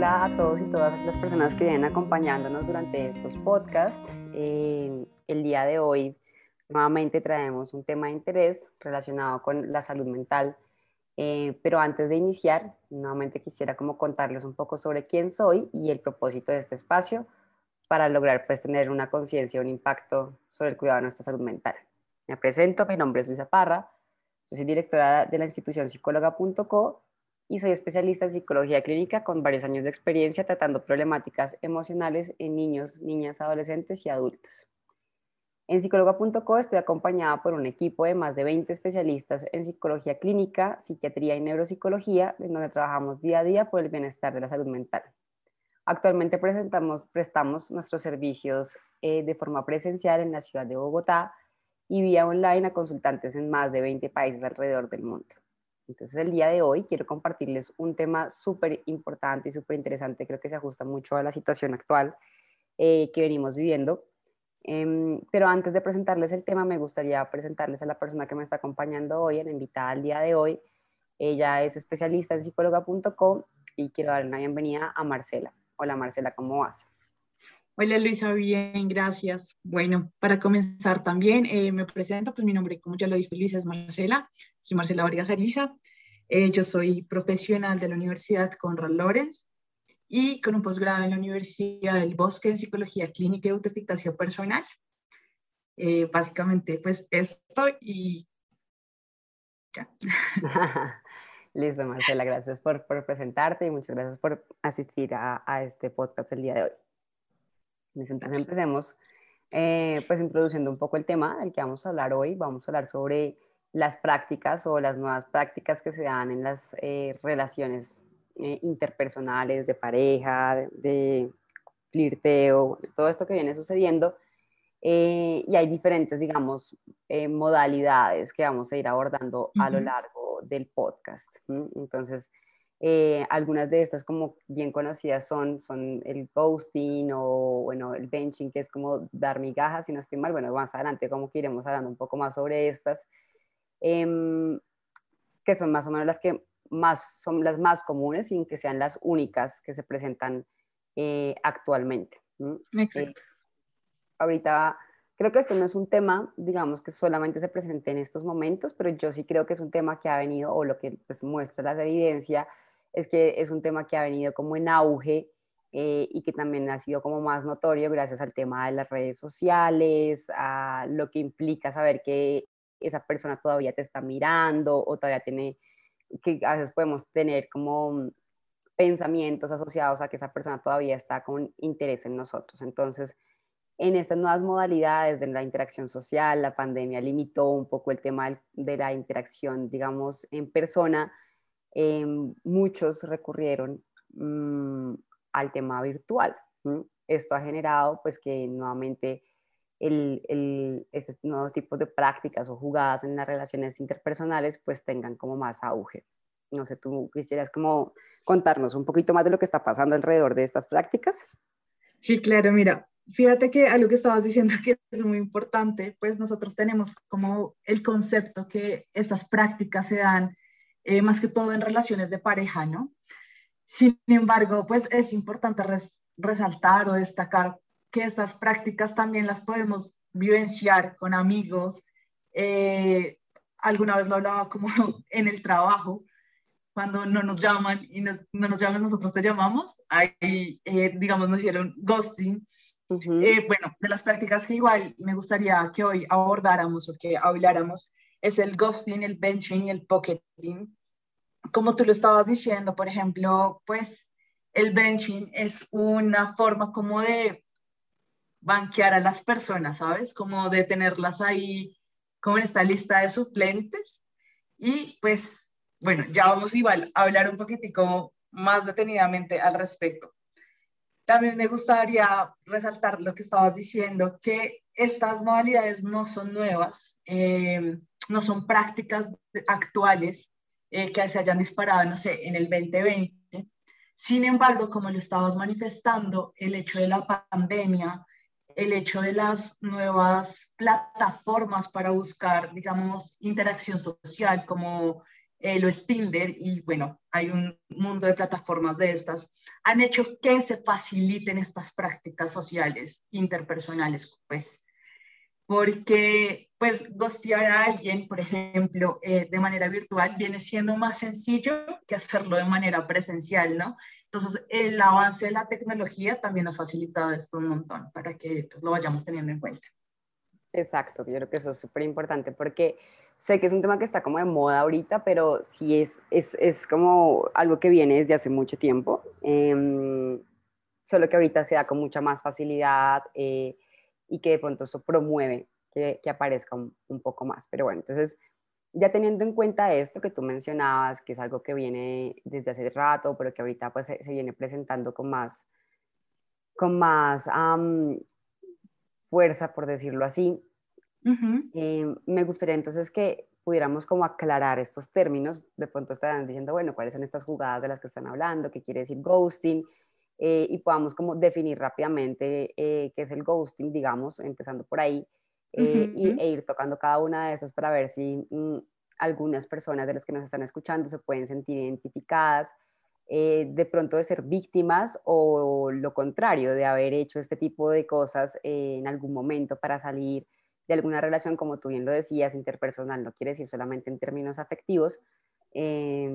Hola a todos y todas las personas que vienen acompañándonos durante estos podcasts. Eh, el día de hoy nuevamente traemos un tema de interés relacionado con la salud mental, eh, pero antes de iniciar, nuevamente quisiera como contarles un poco sobre quién soy y el propósito de este espacio para lograr pues tener una conciencia, un impacto sobre el cuidado de nuestra salud mental. Me presento, mi nombre es Luisa Parra, soy directora de la institución psicóloga.co y soy especialista en psicología clínica con varios años de experiencia tratando problemáticas emocionales en niños, niñas, adolescentes y adultos. En psicóloga.co estoy acompañada por un equipo de más de 20 especialistas en psicología clínica, psiquiatría y neuropsicología, en donde trabajamos día a día por el bienestar de la salud mental. Actualmente presentamos, prestamos nuestros servicios eh, de forma presencial en la ciudad de Bogotá y vía online a consultantes en más de 20 países alrededor del mundo. Entonces, el día de hoy quiero compartirles un tema súper importante y súper interesante, creo que se ajusta mucho a la situación actual eh, que venimos viviendo. Em, pero antes de presentarles el tema, me gustaría presentarles a la persona que me está acompañando hoy, la invitada al día de hoy. Ella es especialista en psicóloga.com y quiero darle una bienvenida a Marcela. Hola Marcela, ¿cómo vas? Hola Luisa, bien, gracias. Bueno, para comenzar también eh, me presento, pues mi nombre, como ya lo dijo Luisa, es Marcela, soy Marcela Vargas Ariza. Eh, yo soy profesional de la Universidad Conrad Lorenz y con un posgrado en la Universidad del Bosque en Psicología Clínica y Autoeficacia Personal. Eh, básicamente, pues esto y ya. Listo, Marcela, gracias por, por, presentarte y muchas gracias por asistir a, a este podcast el día de hoy. Entonces empecemos eh, pues introduciendo un poco el tema del que vamos a hablar hoy. Vamos a hablar sobre las prácticas o las nuevas prácticas que se dan en las eh, relaciones eh, interpersonales, de pareja, de, flirteo, todo esto que viene sucediendo. y hay diferentes, digamos, modalidades que vamos a ir abordando a lo largo del podcast. Entonces, eh, algunas de estas como bien conocidas son, son el ghosting o bueno, el benching, que es como dar migajas, si no estoy mal. Bueno, más adelante como que iremos hablando un poco más sobre estas, em, que son más o menos las que más son las más comunes sin que sean las únicas que se presentan eh, actualmente. Exacto. Eh, ahorita creo que esto no es un tema, digamos, que solamente se presente en estos momentos, pero yo sí creo que es un tema que ha venido, o lo que pues, muestra la evidencia, es que es un tema que ha venido como en auge eh, y que también ha sido como más notorio gracias al tema de las redes sociales, a lo que implica saber que esa persona todavía te está mirando o todavía tiene, que a veces podemos tener como pensamientos asociados a que esa persona todavía está con interés en nosotros. Entonces, en estas nuevas modalidades de la interacción social, la pandemia limitó un poco el tema de la interacción, digamos, en persona, Em, muchos recurrieron mm, al tema virtual. Esto ha generado pues que nuevamente el, el, este nuevo tipo de prácticas o jugadas en las relaciones interpersonales pues tengan como más auge. No sé, tú quisieras como contarnos un poquito más de lo que está pasando alrededor de estas prácticas. Sí, claro, mira, fíjate que algo que estabas diciendo que es muy importante, pues nosotros tenemos como el concepto que estas prácticas se dan eh, más que todo en relaciones de pareja, ¿no? Sin embargo, pues es importante resaltar o destacar que estas prácticas también las podemos vivenciar con amigos. Eh, alguna vez lo hablaba como en el trabajo, cuando no nos llaman y no nos llaman, nosotros te llamamos. Ahí, eh, digamos, nos hicieron ghosting. bueno, de las prácticas que igual me gustaría que hoy abordáramos o que habláramos es el ghosting, el benching, el pocketing. Como tú lo estabas diciendo, por ejemplo, pues el benching es una forma como de banquear a las personas, ¿sabes? Como de tenerlas ahí como en esta lista de suplentes. Y pues, bueno, ya vamos igual a hablar un poquitico más detenidamente al respecto. También me gustaría resaltar lo que estabas diciendo, que estas modalidades no son nuevas. Eh, no son prácticas actuales eh, que se hayan disparado, no sé, en el 2020. Sin embargo, como lo estabas manifestando, el hecho de la pandemia, el hecho de las nuevas plataformas para buscar, digamos, interacción social como eh, lo es Tinder y bueno, hay un mundo de plataformas de estas, han hecho que se faciliten estas prácticas sociales, interpersonales, pues, porque pues gostear a alguien, por ejemplo, eh, de manera virtual viene siendo más sencillo que hacerlo de manera presencial, ¿no? Entonces, el avance de la tecnología también ha facilitado esto un montón para que pues, lo vayamos teniendo en cuenta. Exacto, yo creo que eso es súper importante porque sé que es un tema que está como de moda ahorita, pero sí es, es, es como algo que viene desde hace mucho tiempo, eh, solo que ahorita se da con mucha más facilidad eh, y que de pronto eso promueve que, que aparezca un, un, poco más. Pero bueno, entonces ya teniendo en cuenta esto que tú mencionabas, que es algo que viene desde hace rato, pero que ahorita pues se, se viene presentando con más, con más um, fuerza, por decirlo así, Uh -huh. eh, me gustaría entonces que pudiéramos como aclarar estos términos. De pronto estarán diciendo, bueno, ¿cuáles son estas jugadas de las que están hablando? ¿Qué quiere decir ghosting? Eh, y podamos como definir rápidamente eh, qué es el ghosting, digamos, empezando por ahí, uh -huh. y, e ir tocando cada una de estas para ver si mm, algunas personas de las que nos están escuchando se pueden sentir identificadas eh, de pronto de ser víctimas o lo contrario, de haber hecho este tipo de cosas en algún momento para salir de alguna relación, como tú bien lo decías, interpersonal, no quiere decir solamente en términos afectivos, eh,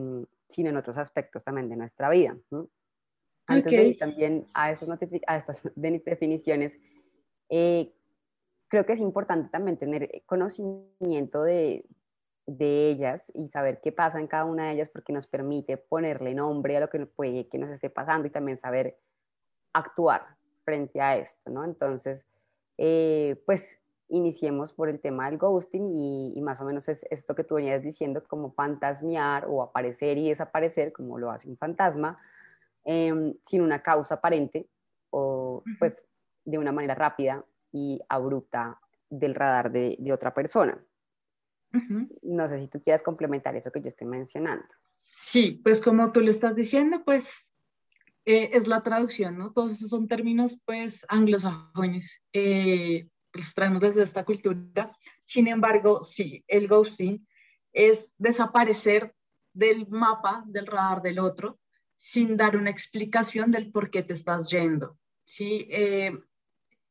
sino en otros aspectos también de nuestra vida. ¿no? Antes de ir también a, a estas definiciones, eh, creo que es importante también tener conocimiento de, de ellas y saber qué pasa en cada una de ellas porque nos permite ponerle nombre a lo que puede que nos esté pasando y también saber actuar frente a esto, ¿no? Entonces, eh, pues iniciemos por el tema del ghosting y, y, más o menos es esto que tú venías diciendo, como fantasmear o aparecer y desaparecer, como lo hace un fantasma, eh, sin una causa aparente o pues de una manera rápida y abrupta del radar de, de otra persona. Uh -huh. No sé si tú quieras complementar eso que yo estoy mencionando. Sí, pues como tú lo estás diciendo, pues eh, es la traducción, ¿no? Todos estos son términos pues anglosajones. Eh, los traemos desde esta cultura. Sin embargo, sí, el ghosting es desaparecer del mapa, del radar del otro, sin dar una explicación del por qué te estás yendo. ¿sí? Eh,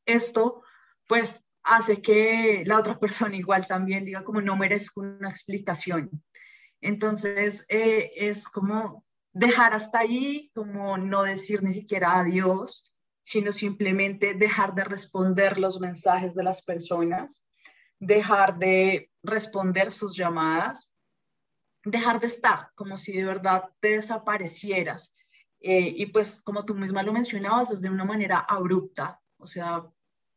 esto, pues, hace que la otra persona igual también diga como no merezco una explicación. Entonces, eh, es como dejar hasta ahí, como no decir ni siquiera adiós, sino simplemente dejar de responder los mensajes de las personas, dejar de responder sus llamadas, dejar de estar como si de verdad te desaparecieras. Eh, y pues como tú misma lo mencionabas, es de una manera abrupta, o sea,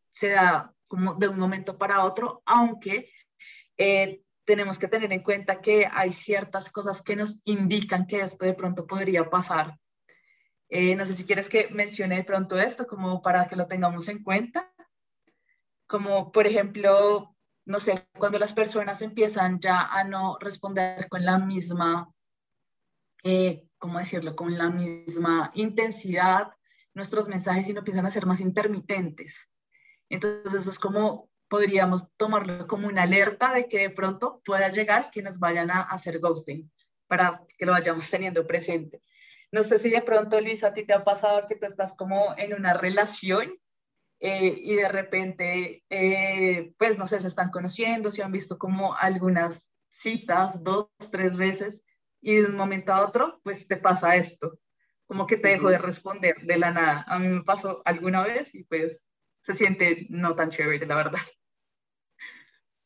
se da como de un momento para otro, aunque eh, tenemos que tener en cuenta que hay ciertas cosas que nos indican que esto de pronto podría pasar eh, no sé si quieres que mencione de pronto esto como para que lo tengamos en cuenta. Como por ejemplo, no sé, cuando las personas empiezan ya a no responder con la misma, eh, ¿cómo decirlo? Con la misma intensidad nuestros mensajes y no empiezan a ser más intermitentes. Entonces eso es como, podríamos tomarlo como una alerta de que de pronto pueda llegar que nos vayan a hacer ghosting para que lo vayamos teniendo presente. No sé si de pronto, Luis, a ti te ha pasado que tú estás como en una relación eh, y de repente, eh, pues no sé, se están conociendo, se han visto como algunas citas, dos, tres veces, y de un momento a otro, pues te pasa esto, como que te dejo de responder de la nada. A mí me pasó alguna vez y pues se siente no tan chévere, la verdad.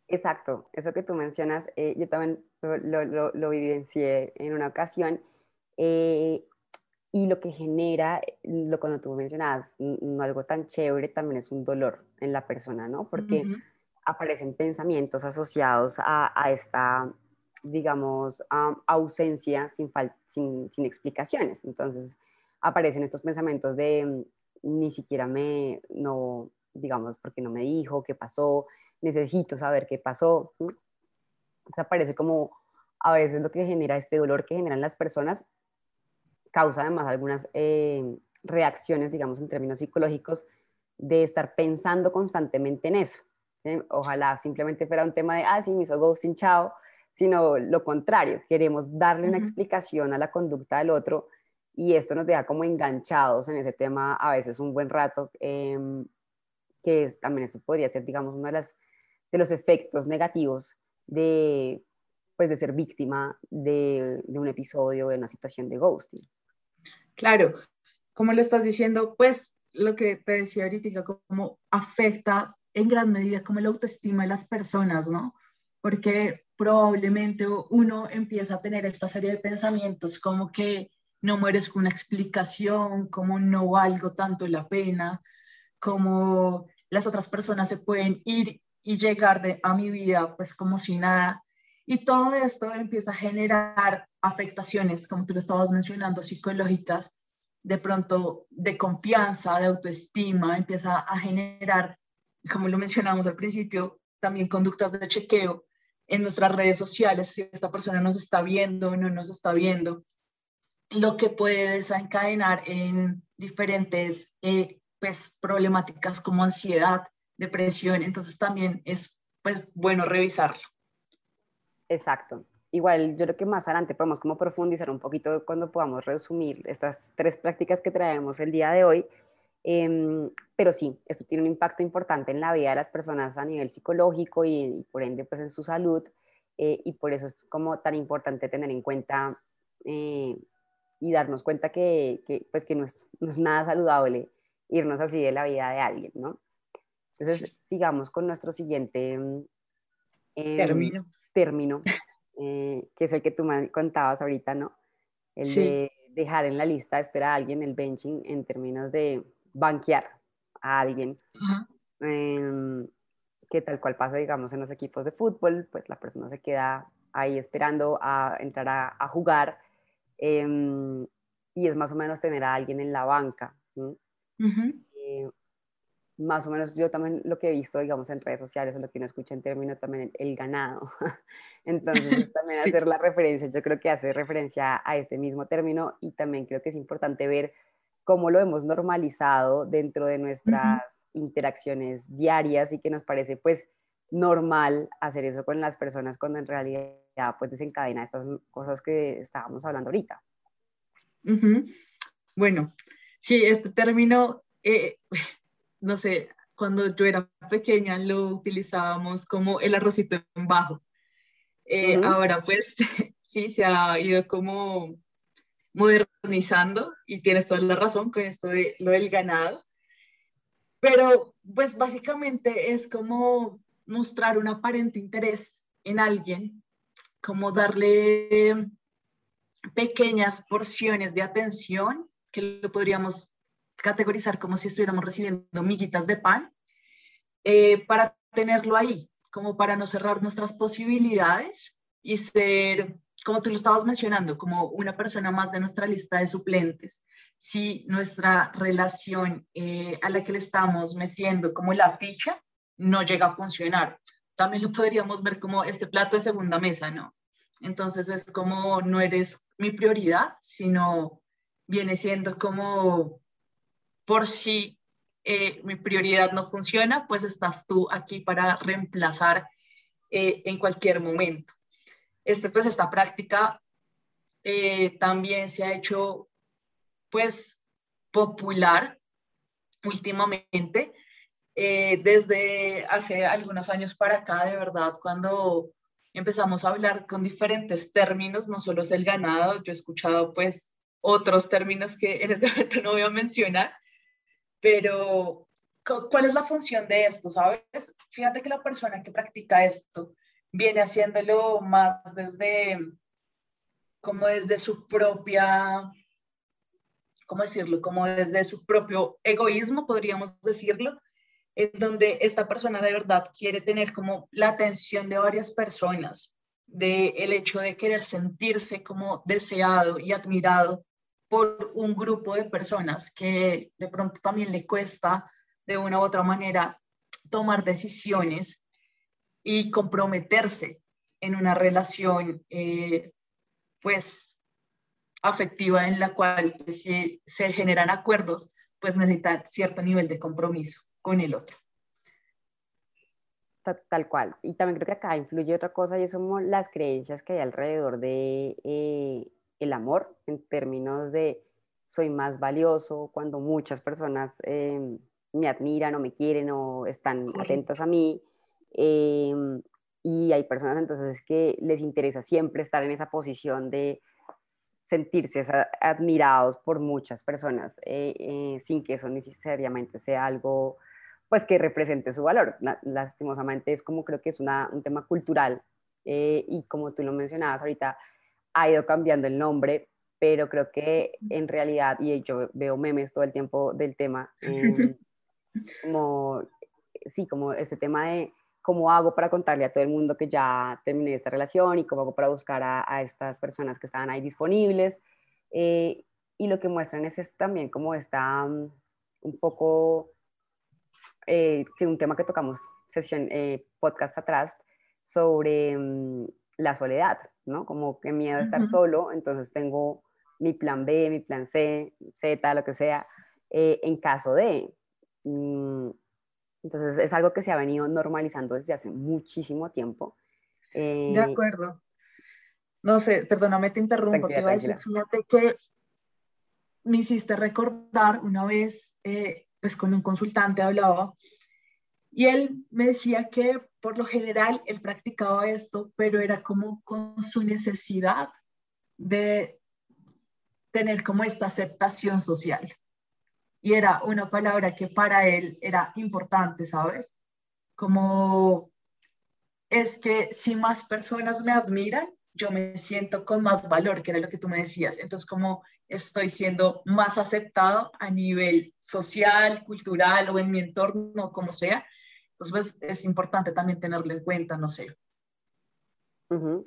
Exacto, eso que tú mencionas, eh, yo también lo, lo, lo, vivencié en una ocasión. Eh, y lo que genera, lo cuando tú mencionabas, no algo tan chévere, también es un dolor en la persona, ¿no? Porque uh -huh. aparecen pensamientos asociados a, a esta, digamos, um, ausencia sin, sin, sin, explicaciones. Entonces, aparecen estos pensamientos de mm, ni siquiera me, no, digamos, porque no me dijo qué pasó, necesito saber qué pasó. Entonces, aparece como a veces lo que genera este dolor que generan las personas causa además algunas eh, reacciones, digamos, en términos psicológicos, de estar pensando constantemente en eso. ¿sí? Ojalá simplemente fuera un tema de, ah, sí, me hizo ghosting, chao, sino lo contrario, queremos darle una explicación a la conducta del otro y esto nos deja como enganchados en ese tema a veces un buen rato, em, que también eso podría ser, digamos, uno de, las, de los efectos negativos de, pues, de ser víctima de, de un episodio, de una situación de ghosting. Claro, como lo estás diciendo, pues lo que te decía ahorita, como afecta en gran medida como la autoestima de las personas, ¿no? Porque probablemente uno empieza a tener esta serie de pensamientos como que no mueres con una explicación, como no valgo tanto la pena, como las otras personas se pueden ir y llegar de, a mi vida pues como si nada. Y todo esto empieza a generar afectaciones, como tú lo estabas mencionando, psicológicas, de pronto de confianza, de autoestima, empieza a generar, como lo mencionamos al principio, también conductas de chequeo en nuestras redes sociales, si esta persona nos está viendo o no nos está viendo, lo que puede desencadenar en diferentes eh, pues, problemáticas como ansiedad, depresión, entonces también es pues bueno revisarlo. Exacto igual yo creo que más adelante podemos como profundizar un poquito cuando podamos resumir estas tres prácticas que traemos el día de hoy. Em, pero sí, esto tiene un impacto importante en la vida de las personas a nivel psicológico y, por ende pues en su salud eh, y por eso es como tan importante tener en cuenta eh, y darnos cuenta que, que pues que no es, no es, nada saludable irnos así de la vida de alguien, ¿no? Entonces sigamos con nuestro siguiente em, término. término eh, que es el que tú me contabas ahorita, ¿no? El de dejar en la lista de espera a alguien, el benching, en términos de banquear a alguien. Em, que tal cual pasa, digamos, en los equipos de fútbol, pues la persona se queda ahí esperando a entrar a, jugar em, y es más o menos tener a alguien en la banca más o menos yo también lo que he visto, digamos, en redes sociales o lo que uno escucha en términos también el ganado. Entonces, también hacer la referencia, yo creo que hace referencia a este mismo término y también creo que es importante ver cómo lo hemos normalizado dentro de nuestras interacciones diarias y que nos parece pues normal hacer eso con las personas cuando en realidad pues desencadena estas cosas que estábamos hablando ahorita. Bueno, sí, este término eh, no sé, cuando yo era pequeña lo utilizábamos como el arrocito en bajo. Eh, ahora pues sí, se ha ido como modernizando y tienes toda la razón con esto de lo del ganado. Pero pues básicamente es como mostrar un aparente interés en alguien, como darle pequeñas porciones de atención que lo podríamos categorizar como si estuviéramos recibiendo miguitas de pan, eh, para tenerlo ahí, como para no cerrar nuestras posibilidades y ser, como tú lo estabas mencionando, como una persona más de nuestra lista de suplentes. Si nuestra relación eh, a la que le estamos metiendo como la ficha no llega a funcionar, también lo podríamos ver como este plato de segunda mesa, ¿no? Entonces es como no eres mi prioridad, sino viene siendo como por si eh, mi prioridad no funciona, pues estás tú aquí para reemplazar eh, en cualquier momento. Este, pues esta práctica eh, también se ha hecho pues popular últimamente desde hace algunos años para acá, de verdad, cuando empezamos a hablar con diferentes términos, no solo es el ganado, yo he escuchado pues otros términos que en este momento no voy a mencionar, pero, ¿cuál es la función de esto? ¿Sabes? Fíjate que la persona que practica esto viene haciéndolo más desde, como desde su propia, ¿cómo decirlo? Como desde su propio egoísmo, podríamos decirlo, en donde esta persona de verdad quiere tener como la atención de varias personas, de el hecho de querer sentirse como deseado y admirado por un grupo de personas que de pronto también le cuesta de una u otra manera tomar decisiones y comprometerse en una relación eh, pues afectiva en la cual pues, si se generan acuerdos pues necesitan cierto nivel de compromiso con el otro. Tal, cual. Y también creo que acá influye otra cosa y como las creencias que hay alrededor de eh, el amor en términos de soy más valioso cuando muchas personas em, me admiran o me quieren o están atentas a mí. Em, y hay personas entonces que les interesa siempre estar en esa posición de sentirse admirados por muchas personas eh, eh, sin que eso necesariamente sea algo pues que represente su valor. Lastimosamente es como creo que es un tema cultural eh, y como tú lo mencionabas ahorita, ha ido cambiando el nombre, pero creo que en realidad, y yo veo memes todo el tiempo del tema, em, como, sí, como este tema de cómo hago para contarle a todo el mundo que ya terminé esta relación y cómo hago para buscar a, estas personas que estaban ahí disponibles. Eh, y lo que muestran es, también como está mm, un poco eh, que un tema que tocamos sesión, eh, podcast atrás sobre mm, la soledad, ¿no? Como que miedo a estar solo, entonces tengo mi plan B, mi plan C, Z, lo que sea, eh, en caso de... Mm, entonces es algo que se ha venido normalizando desde hace muchísimo tiempo. de acuerdo. No sé, perdóname, te interrumpo. Te iba a decir, fíjate que me hiciste recordar una vez, pues con un consultante hablaba y él me decía que por lo general él practicaba esto, pero era como con su necesidad de tener como esta aceptación social. Y era una palabra que para él era importante, ¿sabes? Como es que si más personas me admiran, yo me siento con más valor, que era lo que tú me decías. Entonces, como estoy siendo más aceptado a nivel social, cultural o en mi entorno, como sea. Entonces, es importante también tenerlo en cuenta, no sé.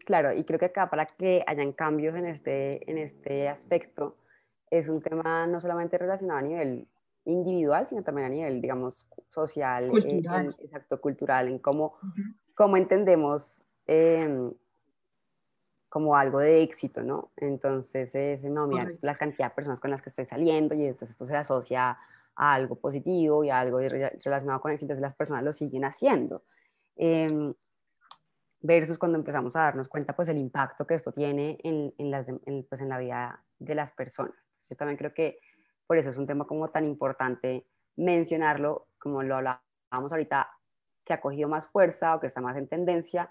claro, y creo que acá para que hayan cambios en este, en este aspecto, es un tema no solamente relacionado a nivel individual, sino también a nivel, digamos, social, eh, cultural. exacto, cultural, en cómo, cómo entendemos em, como algo de éxito, ¿no? Entonces, es, no, mira, la cantidad de personas con las que estoy saliendo y entonces esto se asocia a algo positivo y a algo relacionado con éxito, las personas lo siguen haciendo. Em, versus cuando empezamos a darnos cuenta, pues, el impacto que esto tiene en, en las, pues, en la vida de las personas. Yo también creo que por eso es un tema como tan importante mencionarlo, como lo hablábamos ahorita, que ha cogido más fuerza o que está más en tendencia,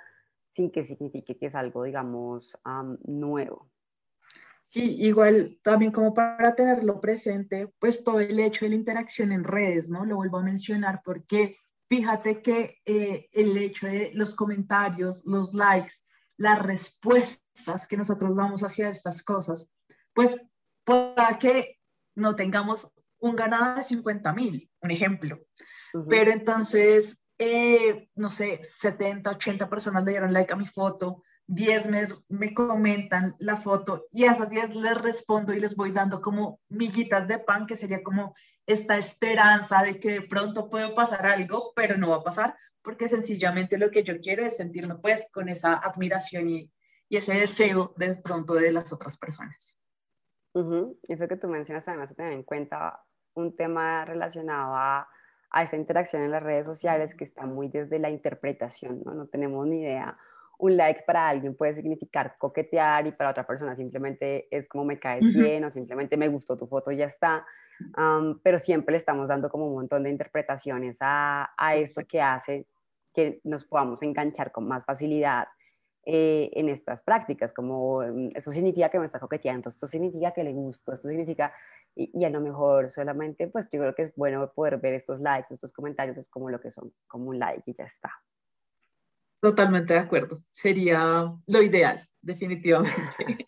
sin que signifique que es algo, digamos, nuevo. Sí, igual también como para tenerlo presente, pues todo el hecho de la interacción en redes, ¿no? Lo vuelvo a mencionar porque fíjate que eh, el hecho de los comentarios, los likes, las respuestas que nosotros damos hacia estas cosas, pues pueda que no tengamos un ganado de 50 mil, un ejemplo. Pero entonces eh, no sé, 70, 80 personas le dieron like a mi foto, 10 me, me, comentan la foto y a esas 10 les respondo y les voy dando como miguitas de pan, que sería como esta esperanza de que de pronto puede pasar algo, pero no va a pasar, porque sencillamente lo que yo quiero es sentirme pues con esa admiración y, y ese deseo de pronto de las otras personas. Eso que tú mencionas además a tener en cuenta un tema relacionado a a esta interacción en las redes sociales que está muy desde la interpretación, ¿no? No tenemos ni idea. Un like para alguien puede significar coquetear y para otra persona simplemente es como me caes bien o simplemente me gustó tu foto y ya está. pero siempre le estamos dando como un montón de interpretaciones a, a esto que hace que nos podamos enganchar con más facilidad eh, en estas prácticas, como mm, esto significa que me está coqueteando, esto significa que le gusto, esto significa y, a lo mejor solamente, pues yo creo que es bueno poder ver estos likes, estos comentarios pues, como lo que son, como un like y ya está. Totalmente de acuerdo. Sería lo ideal, definitivamente.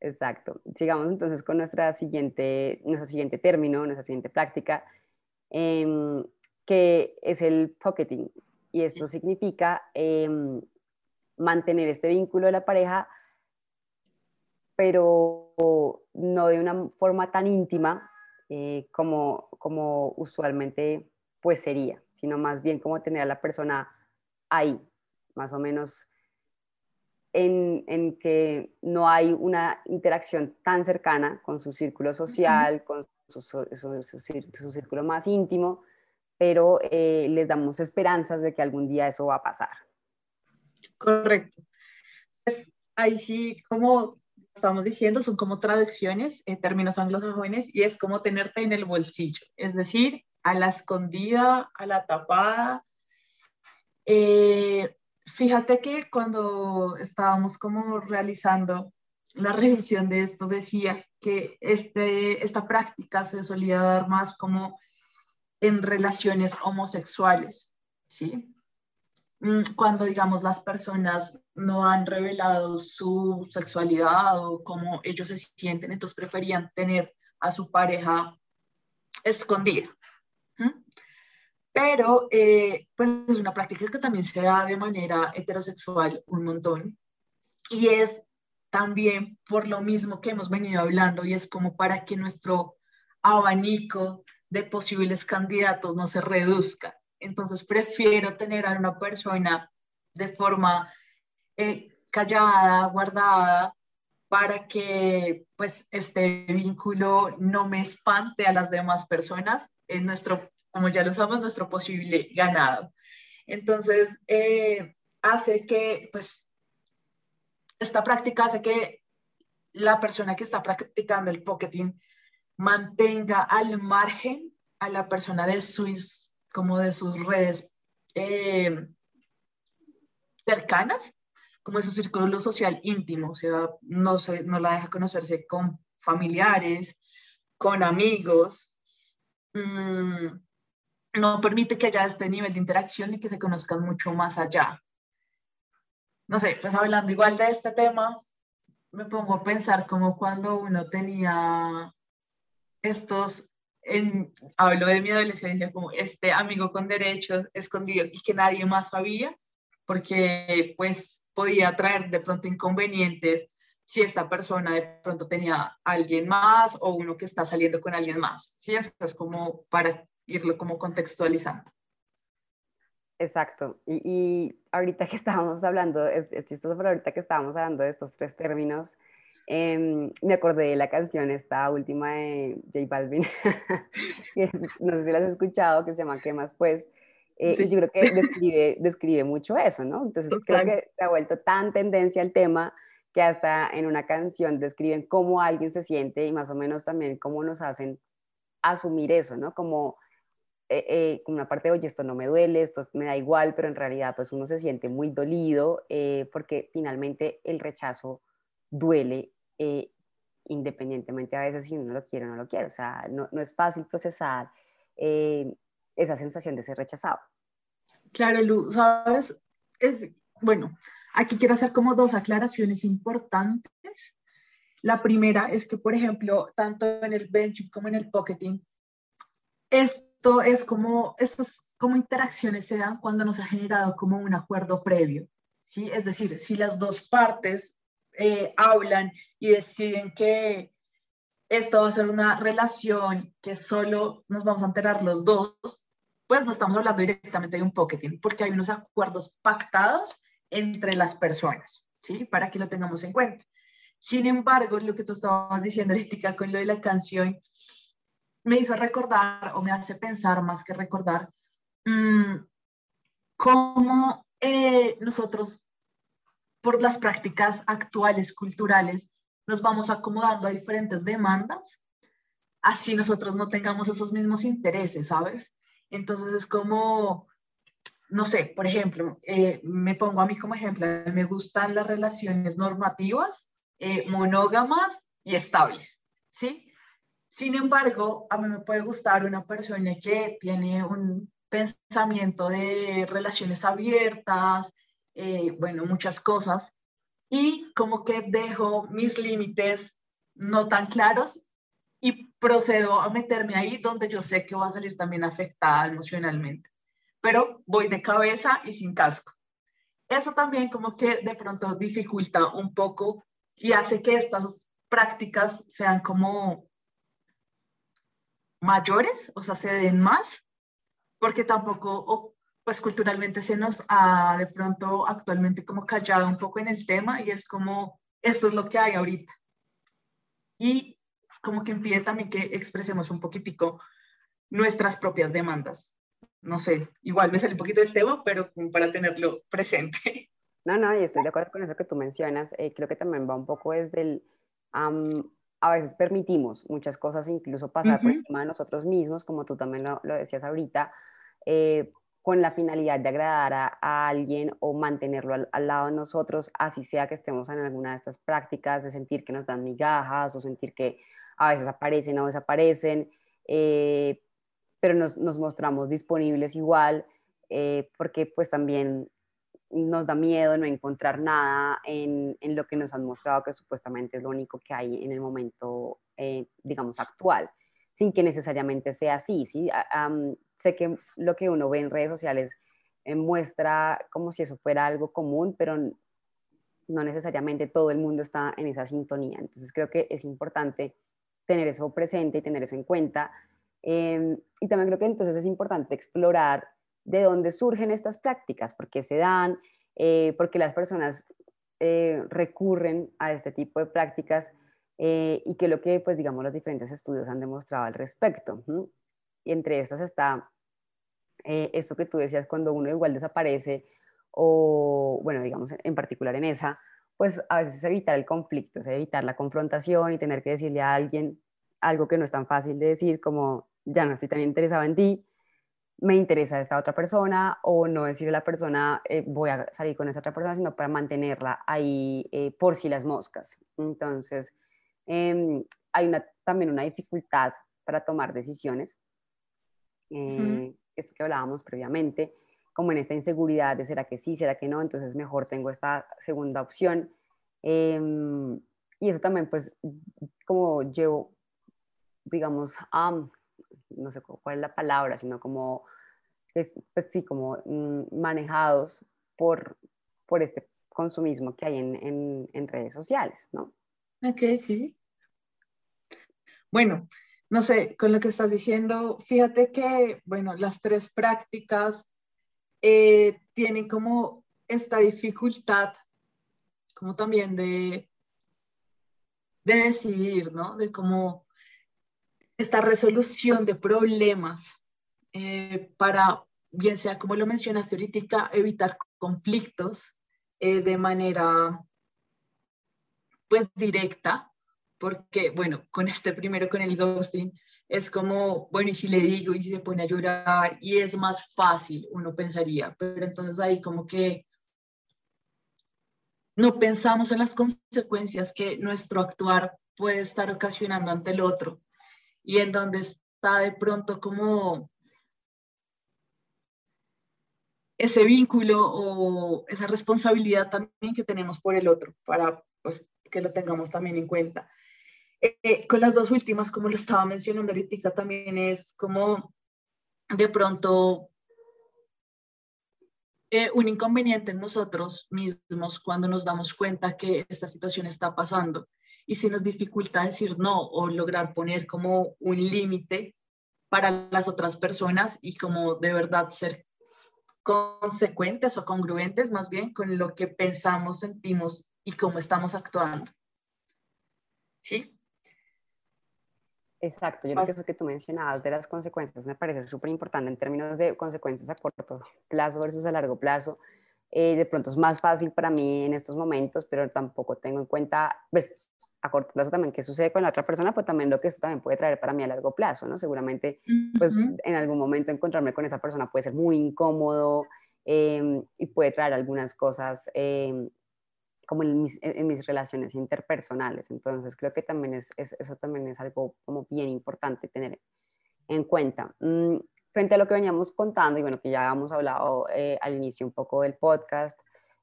Exacto. Sigamos entonces con nuestra siguiente, nuestro siguiente término, nuestra siguiente práctica, em, que es el pocketing. Y esto significa em, mantener este vínculo de la pareja pero no de una forma tan íntima eh, como, como usualmente pues sería, sino más bien como tener a la persona ahí, más o menos en, en, que no hay una interacción tan cercana con su círculo social, con su, su, su, círculo más íntimo, pero eh, les damos esperanzas de que algún día eso va a pasar. Correcto. Pues, ahí sí, como estamos diciendo, son como traducciones en términos anglosajones y es como tenerte en el bolsillo, es decir, a la escondida, a la tapada. Eh, fíjate que cuando estábamos como realizando la revisión de esto, decía que este, esta práctica se solía dar más como en relaciones homosexuales, ¿sí? Mm, cuando, digamos, las personas no han revelado su sexualidad o cómo ellos se sienten, entonces preferían tener a su pareja escondida. Pero, eh, pues es una práctica que también se da de manera heterosexual un montón. Y es también por lo mismo que hemos venido hablando, y es como para que nuestro abanico de posibles candidatos no se reduzca. Entonces, prefiero tener a una persona de forma eh, callada, guardada, para que pues este vínculo no me espante a las demás personas en nuestro como ya lo usamos, nuestro posible ganado. Entonces, eh, hace que, pues, esta práctica hace que la persona que está practicando el pocketing mantenga al margen a la persona de sus, como de sus redes eh, cercanas, como de su círculo social íntimo, o sea, no, se, no la deja conocerse con familiares, con amigos, mm, no permite que haya este nivel de interacción y que se conozcan mucho más allá. No sé, pues hablando igual de este tema, me pongo a pensar como cuando uno tenía estos, en, hablo de mi adolescencia, como este amigo con derechos escondido y que nadie más sabía, porque pues podía traer de pronto inconvenientes si esta persona de pronto tenía alguien más o uno que está saliendo con alguien más. Sí, eso es como para irlo como contextualizando. Exacto. Y, ahorita que estábamos hablando, es, es, chistoso, pero ahorita que estábamos hablando de estos tres términos, em, me acordé de la canción, esta última de J Balvin, que no sé si la has escuchado, que se llama ¿Qué más pues? Eh, y yo creo que describe, describe mucho eso, ¿no? Entonces creo que se ha vuelto tan tendencia el tema que hasta en una canción describen cómo alguien se siente y más o menos también cómo nos hacen asumir eso, ¿no? Como eh, eh, como una parte de, oye, esto no me duele, esto me da igual, pero en realidad pues uno se siente muy dolido eh, porque finalmente el rechazo duele independientemente a veces si uno lo quiere o no lo quiere. O sea, no, no es fácil procesar esa sensación de ser rechazado. Claro, Lu, sabes, es, bueno, aquí quiero hacer como dos aclaraciones importantes. La primera es que, por ejemplo, tanto en el bench como en el pocketing, es esto es como, estas como interacciones se dan cuando nos ha generado como un acuerdo previo, ¿sí? Es decir, si las dos partes eh, hablan y deciden que esto va a ser una relación que solo nos vamos a enterar los dos, pues no estamos hablando directamente de un pocketing, porque hay unos acuerdos pactados entre las personas, ¿sí? Para que lo tengamos en cuenta. Sin embargo, lo que tú estabas diciendo ahorita con lo de la canción, me hizo recordar o me hace pensar más que recordar mm, cómo eh, nosotros, por las prácticas actuales culturales, nos vamos acomodando a diferentes demandas, así nosotros no tengamos esos mismos intereses, ¿sabes? Entonces es como, no sé, por ejemplo, eh, me pongo a mí como ejemplo, me gustan las relaciones normativas, eh, monógamas y estables, ¿sí? Sin embargo, a mí me puede gustar una persona que tiene un pensamiento de relaciones abiertas, eh, bueno, muchas cosas, y como que dejo mis límites no tan claros y procedo a meterme ahí donde yo sé que voy a salir también afectada emocionalmente, pero voy de cabeza y sin casco. Eso también como que de pronto dificulta un poco y hace que estas prácticas sean como mayores, o sea, se den más, porque tampoco, pues culturalmente se nos ha de pronto actualmente como callado un poco en el tema y es como, esto es lo que hay ahorita. Y como que impide también que expresemos un poquitico nuestras propias demandas. no sé, igual me sale un poquito del tema, pero para tenerlo presente. No, no, y estoy de acuerdo con eso que tú mencionas. Eh, creo que también va un poco desde el... a veces permitimos muchas cosas, incluso pasar por encima de nosotros mismos, como tú también lo, decías ahorita, eh, con la finalidad de agradar a, alguien o mantenerlo al, lado de nosotros, así sea que estemos en alguna de estas prácticas, de sentir que nos dan migajas o sentir que a veces aparecen o desaparecen, eh, pero nos, nos, mostramos disponibles igual, porque pues también nos da miedo no encontrar nada en, en, lo que nos han mostrado que supuestamente es lo único que hay en el momento, eh, digamos, actual, sin que necesariamente sea así. ¿sí? sé que lo que uno ve en redes sociales eh, muestra como si eso fuera algo común, pero no necesariamente todo el mundo está en esa sintonía. Entonces creo que es importante tener eso presente y tener eso en cuenta. Em, y también creo que entonces es importante explorar de dónde surgen estas prácticas, por qué se dan, eh, por qué las personas eh, recurren a este tipo de prácticas eh, y qué es lo que, pues, digamos, los diferentes estudios han demostrado al respecto. Y entre estas está eso que tú decías, cuando uno igual desaparece, o, bueno, digamos, en particular en esa, pues a veces evitar el conflicto, es evitar la confrontación y tener que decirle a alguien algo que no es tan fácil de decir como, ya no estoy tan interesado en ti, me interesa esta otra persona o no decirle a la persona eh, voy a salir con esa otra persona, sino para mantenerla ahí eh, por si las moscas. Entonces, em, hay una, también una dificultad para tomar decisiones, eh, eso que hablábamos previamente, como en esta inseguridad de será que sí, será que no, entonces mejor tengo esta segunda opción. Em, y eso también, pues, como llevo, digamos, a no sé cuál es la palabra, sino como, es, pues sí, como mm, manejados por, por este consumismo que hay en, en, redes sociales, ¿no? Ok, sí. Bueno, no sé, con lo que estás diciendo, fíjate que, bueno, las tres prácticas eh, tienen como esta dificultad, como también de, de decidir, ¿no? De cómo esta resolución de problemas eh, para, bien sea como lo mencionaste ahorita, evitar conflictos eh, de manera pues directa, porque bueno, con este primero, con el ghosting, es como, bueno, y si le digo, y si se pone a llorar, y es más fácil, uno pensaría, pero entonces ahí como que no pensamos en las consecuencias que nuestro actuar puede estar ocasionando ante el otro y en donde está de pronto como ese vínculo o esa responsabilidad también que tenemos por el otro, para pues, que lo tengamos también en cuenta. Eh, con las dos últimas, como lo estaba mencionando ahorita, también es como de pronto eh, un inconveniente en nosotros mismos cuando nos damos cuenta que esta situación está pasando y si nos dificulta decir no o lograr poner como un límite para las otras personas y como de verdad ser consecuentes o congruentes más bien con lo que pensamos, sentimos y cómo estamos actuando. ¿Sí? Exacto, yo creo que eso que tú mencionabas de las consecuencias me parece súper importante en términos de consecuencias a corto plazo versus a largo plazo. Eh, de pronto es más fácil para mí en estos momentos, pero tampoco tengo en cuenta, pues a corto plazo también qué sucede con la otra persona, pues también lo que eso también puede traer para mí a largo plazo, ¿no? Seguramente, pues en algún momento encontrarme con esa persona puede ser muy incómodo em, y puede traer algunas cosas em, como en mis, en mis, relaciones interpersonales. Entonces, creo que también es, eso también es algo como bien importante tener en cuenta. Mm, frente a lo que veníamos contando y bueno, que ya habíamos hablado eh, al inicio un poco del podcast,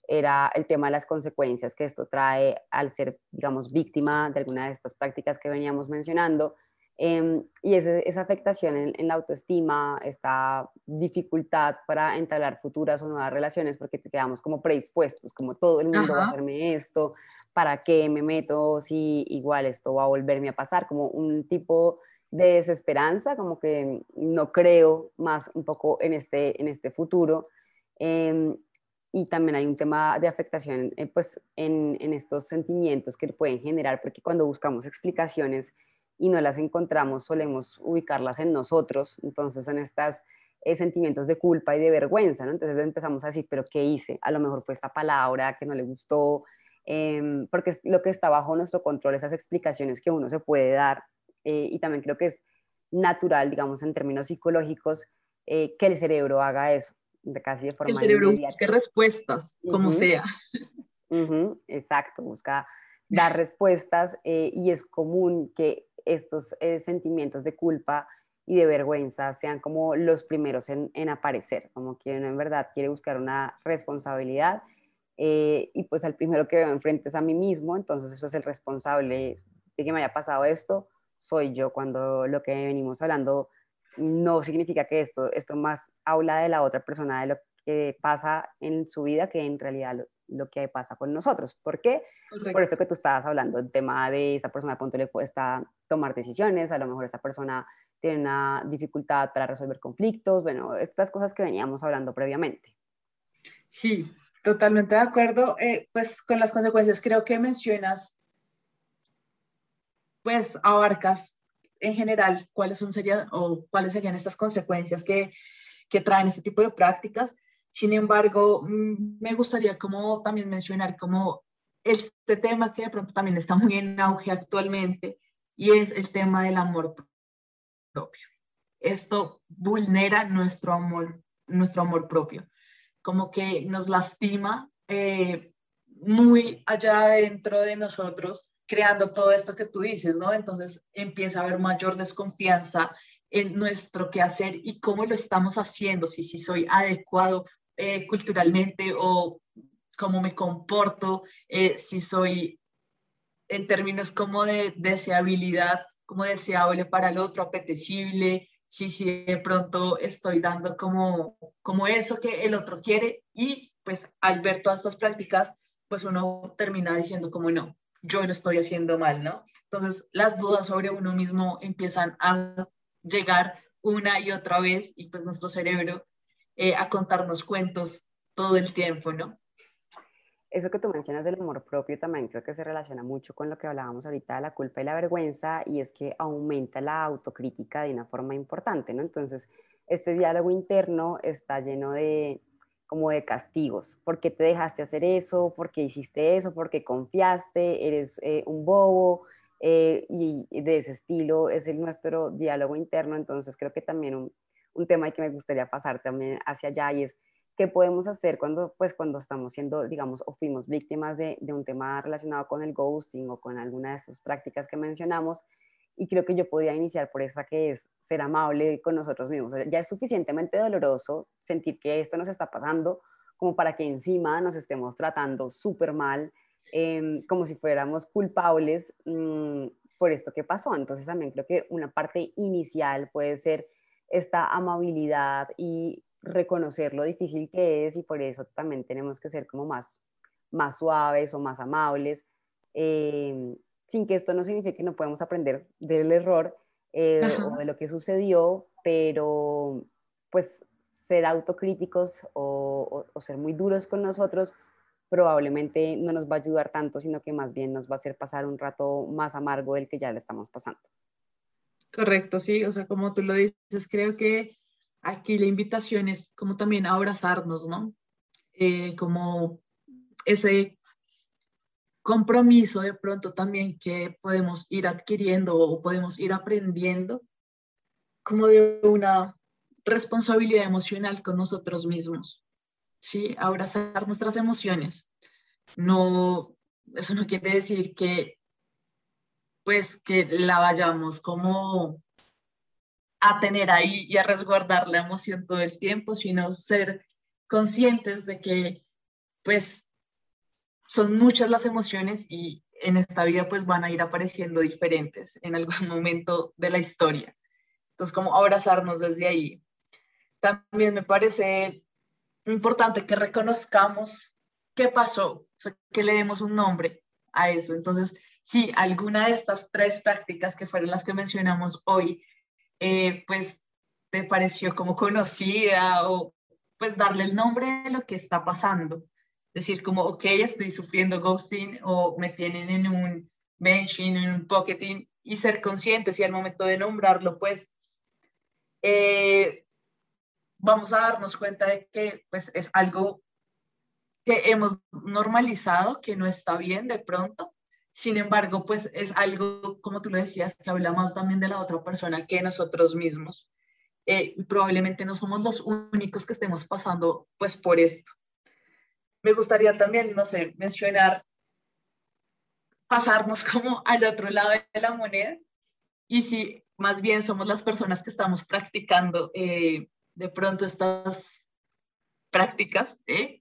era el tema de las consecuencias que esto trae al ser, digamos, víctima de alguna de estas prácticas que veníamos mencionando. Em, y esa afectación en, la autoestima, esta dificultad para entablar futuras o nuevas relaciones, porque te quedamos como predispuestos, como todo el mundo va a hacerme esto, ¿para qué me meto si igual esto va a volverme a pasar? Como un tipo de desesperanza, como que no creo más un poco en este, en este futuro. Eh, y también hay un tema de afectación eh, pues, en, estos sentimientos que pueden generar, porque cuando buscamos explicaciones y no las encontramos, solemos ubicarlas en nosotros, entonces en estas eh, sentimientos de culpa y de vergüenza, ¿no? Entonces empezamos a decir, pero ¿qué hice? A lo mejor fue esta palabra que no le gustó, em, porque lo que está bajo nuestro control, esas explicaciones que uno se puede dar, eh, y también creo que es natural, digamos, en términos psicológicos, que el cerebro haga eso, de casi de forma Que el cerebro busque respuestas, como sea. exacto, busca dar respuestas y es común que estos sentimientos de culpa y de vergüenza sean como los primeros en, aparecer, como que uno en verdad quiere buscar una responsabilidad eh, y pues el primero que veo enfrente es a mí mismo, entonces eso es el responsable de que me haya pasado esto, soy yo, cuando lo que venimos hablando no significa que esto, esto más habla de la otra persona, de lo que pasa en su vida, que en realidad lo, que pasa con nosotros. ¿Por qué? Por esto que tú estabas hablando, el tema de esta persona, de punto le cuesta tomar decisiones, a lo mejor esta persona tiene una dificultad para resolver conflictos, bueno, estas cosas que veníamos hablando previamente. Sí, totalmente de acuerdo. Eh, pues con las consecuencias creo que mencionas, pues abarcas en general cuáles son serían o cuáles serían estas consecuencias que, que traen este tipo de prácticas. Sin embargo, mm, me gustaría como también mencionar como este tema que de pronto también está muy en auge actualmente y es el tema del amor propio. Esto vulnera nuestro amor, nuestro amor propio, como que nos lastima eh, muy allá dentro de nosotros, creando todo esto que tú dices, ¿no? Entonces empieza a haber mayor desconfianza en nuestro quehacer y cómo lo estamos haciendo, si, si soy adecuado eh, culturalmente o cómo me comporto, eh, si soy en términos como de deseabilidad, como deseable para el otro, apetecible, si, si de pronto estoy dando como, como eso que el otro quiere y pues al ver todas estas prácticas, pues uno termina diciendo como no, yo lo estoy haciendo mal, ¿no? Entonces las dudas sobre uno mismo empiezan a llegar una y otra vez y pues nuestro cerebro eh, a contarnos cuentos todo el tiempo, ¿no? eso que tú mencionas del amor propio también creo que se relaciona mucho con lo que hablábamos ahorita de la culpa y la vergüenza y es que aumenta la autocrítica de una forma importante, ¿no? Entonces, este diálogo interno está lleno de como de castigos. ¿Por qué te dejaste hacer eso? ¿Por qué hiciste eso? ¿Por qué confiaste? ¿Eres eh, un bobo? Eh, y, de ese estilo es el nuestro diálogo interno. Entonces, creo que también un, un tema que me gustaría pasar también hacia allá y es ¿Qué podemos hacer cuando, pues, cuando estamos siendo, digamos, o fuimos víctimas de, de, un tema relacionado con el ghosting o con alguna de estas prácticas que mencionamos? Y creo que yo podría iniciar por esa que es ser amable con nosotros mismos. Ya es suficientemente doloroso sentir que esto nos está pasando como para que encima nos estemos tratando súper mal, em, como si fuéramos culpables mmm, por esto que pasó. Entonces también creo que una parte inicial puede ser esta amabilidad y reconocer lo difícil que es y por eso también tenemos que ser como más, más suaves o más amables, eh, sin que esto no signifique que no podemos aprender del error eh, o de lo que sucedió, pero pues ser autocríticos o, o, ser muy duros con nosotros probablemente no nos va a ayudar tanto, sino que más bien nos va a hacer pasar un rato más amargo del que ya le estamos pasando. Correcto, sí, o sea, como tú lo dices, creo que aquí la invitación es como también abrazarnos, ¿no? Eh, como ese compromiso de pronto también que podemos ir adquiriendo o podemos ir aprendiendo como de una responsabilidad emocional con nosotros mismos, ¿sí? Abrazar nuestras emociones. No, eso no quiere decir que pues que la vayamos como a tener ahí y a resguardar la emoción todo el tiempo, sino ser conscientes de que pues son muchas las emociones y en esta vida pues van a ir apareciendo diferentes en algún momento de la historia. Entonces, como abrazarnos desde ahí. También me parece importante que reconozcamos qué pasó, que le demos un nombre a eso. Entonces, si alguna de estas tres prácticas que fueron las que mencionamos hoy eh, pues te pareció como conocida o pues darle el nombre de lo que está pasando. Decir como, ok, estoy sufriendo ghosting o me tienen en un benching, en un pocketing y ser conscientes y al momento de nombrarlo, pues eh, vamos a darnos cuenta de que pues es algo que hemos normalizado, que no está bien de pronto. Sin embargo, pues es algo, como tú lo decías, que habla más también de la otra persona que nosotros mismos. Eh, probablemente no somos los únicos que estemos pasando pues por esto. Me gustaría también, no sé, mencionar, pasarnos como al otro lado de la moneda y si más bien somos las personas que estamos practicando eh, de pronto estas prácticas, ¿eh?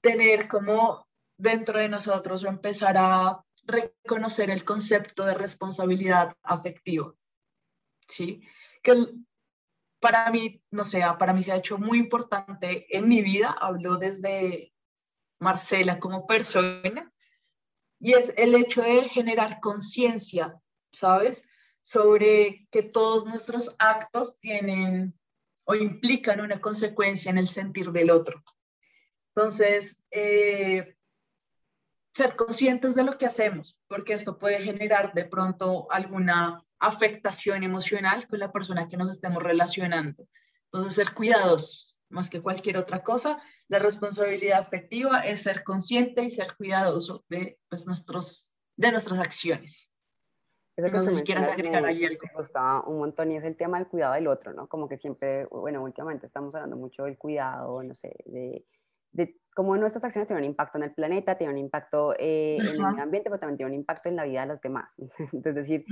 tener como dentro de nosotros o empezar a reconocer el concepto de responsabilidad afectiva, ¿sí? Que para mí, no sé, para mí se ha hecho muy importante en mi vida, hablo desde Marcela como persona, y es el hecho de generar conciencia, ¿sabes? Sobre que todos nuestros actos tienen o implican una consecuencia en el sentir del otro. Entonces, eh, ser conscientes de lo que hacemos, porque esto puede generar de pronto alguna afectación emocional con la persona que nos estemos relacionando. Entonces, ser cuidadosos más que cualquier otra cosa. La responsabilidad afectiva es ser consciente y ser cuidadoso de, pues, nuestros, de nuestras acciones. Eso no sé si quieras agregar ahí algo. Me gustaba un montón y es el tema del cuidado del otro, ¿no? Como que siempre, bueno, últimamente estamos hablando mucho del cuidado, no sé, de, de cómo nuestras acciones tienen un impacto en el planeta, tienen un impacto eh, en el medio ambiente, pero también tienen un impacto en la vida de los demás. es decir,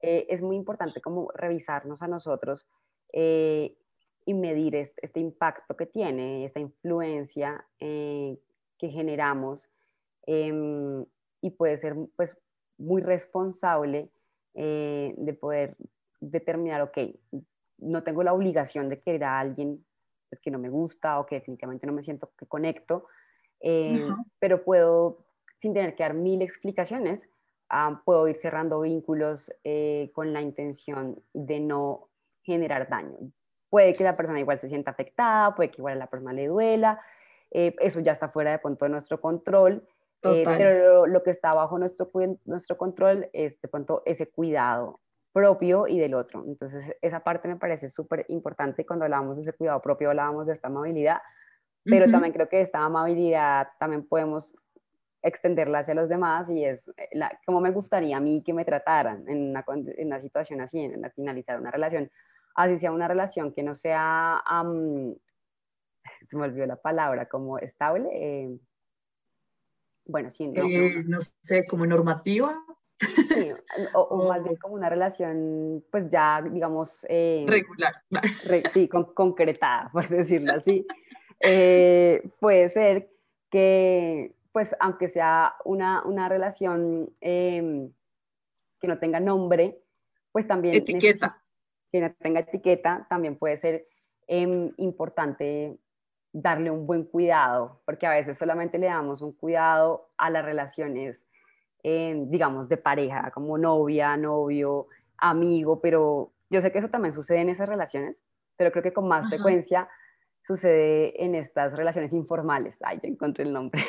eh, es muy importante como revisarnos a nosotros eh, y medir este, este, impacto que tiene, esta influencia que generamos em, y puede ser pues muy responsable de poder determinar, ok, no tengo la obligación de querer a alguien pues, que no me gusta o que definitivamente no me siento que conecto, eh, pero puedo, sin tener que dar mil explicaciones, ah, puedo ir cerrando vínculos eh, con la intención de no generar daño. Puede que la persona igual se sienta afectada, puede que igual a la persona le duela, eso ya está fuera de punto de nuestro control, eh, pero lo, que está bajo nuestro, nuestro control es de pronto ese cuidado propio y del otro. Entonces, esa parte me parece súper importante. Cuando hablábamos de ese cuidado propio, hablábamos de esta amabilidad, pero también creo que esta amabilidad también podemos extenderla hacia los demás y es eh, la, como me gustaría a mí que me trataran en una, en una situación así, en, en, finalizar una relación, así sea una relación que no sea, se me olvidó la palabra, como estable. Eh, bueno, sí, no, eh, no sé, como normativa. Sí, o, más bien como una relación, pues ya, digamos... Eh, Regular. sí, concretada, por decirlo así. Eh, puede ser que, pues, aunque sea una, una relación em, que no tenga nombre, pues también... Etiqueta. Que no tenga etiqueta, también puede ser em, importante darle un buen cuidado, porque a veces solamente le damos un cuidado a las relaciones, digamos, de pareja, como novia, novio, amigo, pero yo sé que eso también sucede en esas relaciones, pero creo que con más frecuencia sucede en estas relaciones informales. Ay, ya encontré el nombre.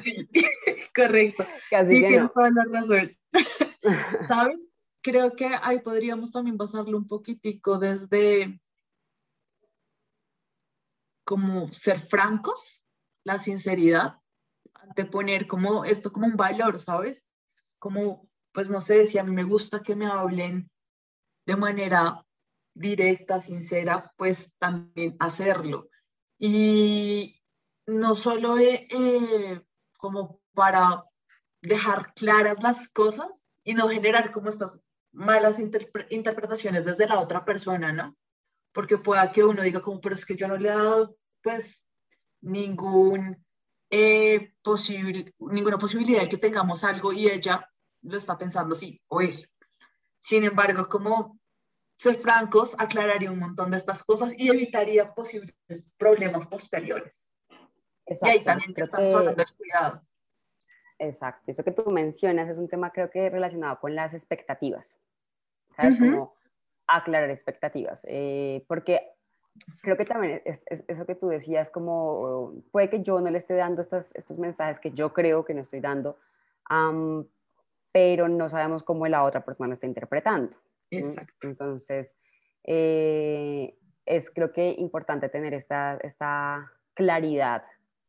Sí, correcto. Casi sí, tienes toda la razón. ¿Sabes? Creo que ahí podríamos también pasarlo un poquitico desde como ser francos, la sinceridad, anteponer como esto como un valor, ¿sabes? Como, pues no sé, si a mí me gusta que me hablen de manera directa, sincera, pues también hacerlo. Y no solo eh, eh, como para dejar claras las cosas y no generar como estas malas interpretaciones desde la otra persona, ¿no? porque pueda que uno diga como, pero es que yo no le he dado pues ningún, eh, posible, ninguna posibilidad de que tengamos algo y ella lo está pensando así o eso. Sin embargo, como ser francos, aclararía un montón de estas cosas y evitaría posibles problemas posteriores. Exacto. Y ahí también te estamos hablando del cuidado. Exacto, eso que tú mencionas es un tema creo que relacionado con las expectativas. ¿Sabes? Como aclarar expectativas, eh, porque creo que también es, eso que tú decías, como puede que yo no le esté dando estos, estos mensajes que yo creo que no estoy dando, pero no sabemos cómo la otra persona lo está interpretando. Exacto. Entonces, eh, es creo que importante tener esta, esta claridad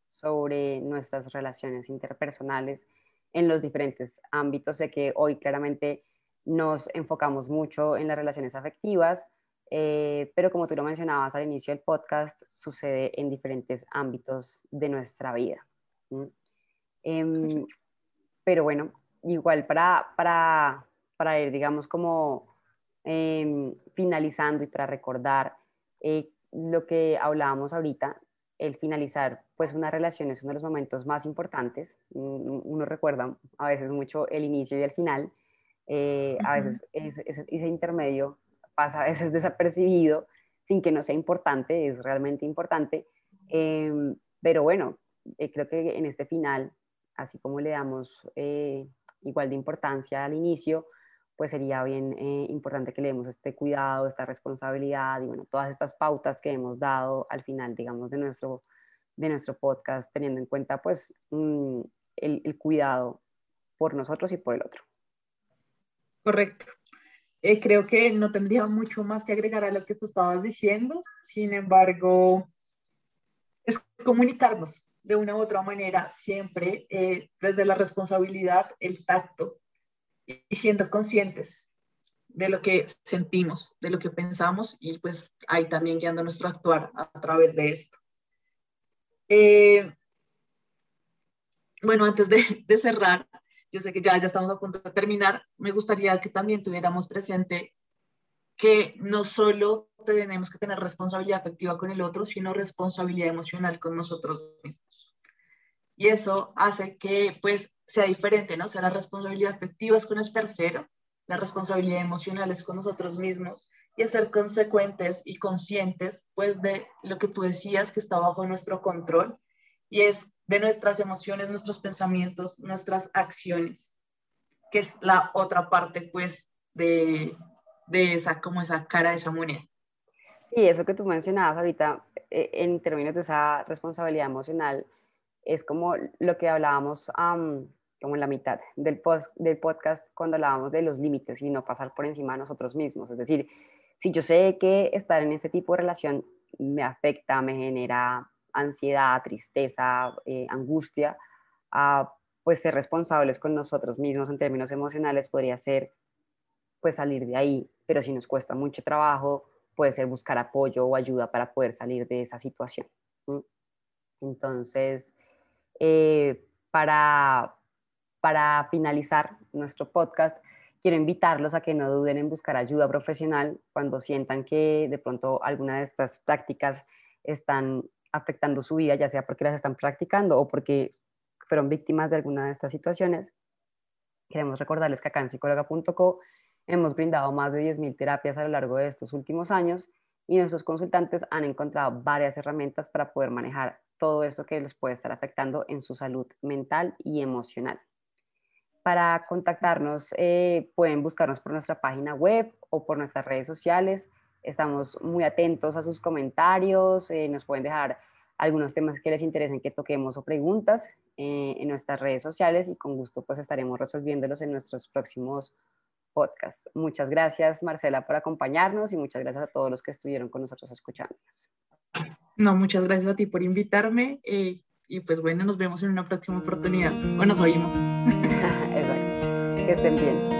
sobre nuestras relaciones interpersonales en los diferentes ámbitos. Sé que hoy claramente nos enfocamos mucho en las relaciones afectivas, eh, pero como tú lo mencionabas al inicio del podcast, sucede en diferentes ámbitos de nuestra vida. Em, pero bueno, igual para, para, para ir, digamos, como em, finalizando y para recordar eh, lo que hablábamos ahorita, el finalizar pues una relación es uno de los momentos más importantes. Uno recuerda a veces mucho el inicio y el final. Eh, a veces ese, ese, intermedio pasa a veces desapercibido sin que no sea importante, es realmente importante. Em, pero bueno, eh, creo que en este final, así como le damos eh, igual de importancia al inicio, pues sería bien importante que le demos este cuidado, esta responsabilidad y bueno, todas estas pautas que hemos dado al final, digamos, de nuestro de nuestro podcast, teniendo en cuenta pues mm, el, cuidado por nosotros y por el otro. Correcto. Eh, creo que no tendría mucho más que agregar a lo que tú estabas diciendo. Sin embargo, es comunicarnos de una u otra manera, siempre eh, desde la responsabilidad, el tacto y siendo conscientes de lo que sentimos, de lo que pensamos y pues ahí también guiando nuestro actuar a través de esto. Eh, bueno, antes de, cerrar, yo sé que ya, ya estamos a punto de terminar, me gustaría que también tuviéramos presente que no solo tenemos que tener responsabilidad afectiva con el otro, sino responsabilidad emocional con nosotros mismos. Y eso hace que pues sea diferente, ¿no? O sea, la responsabilidad afectiva es con el tercero, la responsabilidad emocional es con nosotros mismos y ser consecuentes y conscientes pues de lo que tú decías que está bajo nuestro control y es de nuestras emociones, nuestros pensamientos, nuestras acciones, que es la otra parte pues de, de esa como esa cara de esa moneda. Sí, eso que tú mencionabas ahorita eh, en términos de esa responsabilidad emocional es como lo que hablábamos como en la mitad del, del podcast cuando hablábamos de los límites y no pasar por encima de nosotros mismos. Es decir, si yo sé que estar en ese tipo de relación me afecta, me genera ansiedad, tristeza, eh, angustia, ah, pues ser responsables con nosotros mismos en términos emocionales podría ser pues salir de ahí, pero si nos cuesta mucho trabajo, puede ser buscar apoyo o ayuda para poder salir de esa situación. Entonces, eh, para, para finalizar nuestro podcast, quiero invitarlos a que no duden en buscar ayuda profesional cuando sientan que de pronto alguna de estas prácticas están afectando su vida, ya sea porque las están practicando o porque fueron víctimas de alguna de estas situaciones. Queremos recordarles que acá en psicóloga.co hemos brindado más de 10.000 terapias a lo largo de estos últimos años y nuestros consultantes han encontrado varias herramientas para poder manejar todo esto que les puede estar afectando en su salud mental y emocional. Para contactarnos eh, pueden buscarnos por nuestra página web o por nuestras redes sociales. Estamos muy atentos a sus comentarios, eh, nos pueden dejar algunos temas que les interesen que toquemos o preguntas eh, en nuestras redes sociales y con gusto pues estaremos resolviéndolos en nuestros próximos podcasts. Muchas gracias Marcela por acompañarnos y muchas gracias a todos los que estuvieron con nosotros escuchándonos. No, muchas gracias a ti por invitarme y pues bueno, nos vemos en una próxima oportunidad o nos oímos. Exacto. Que estén bien.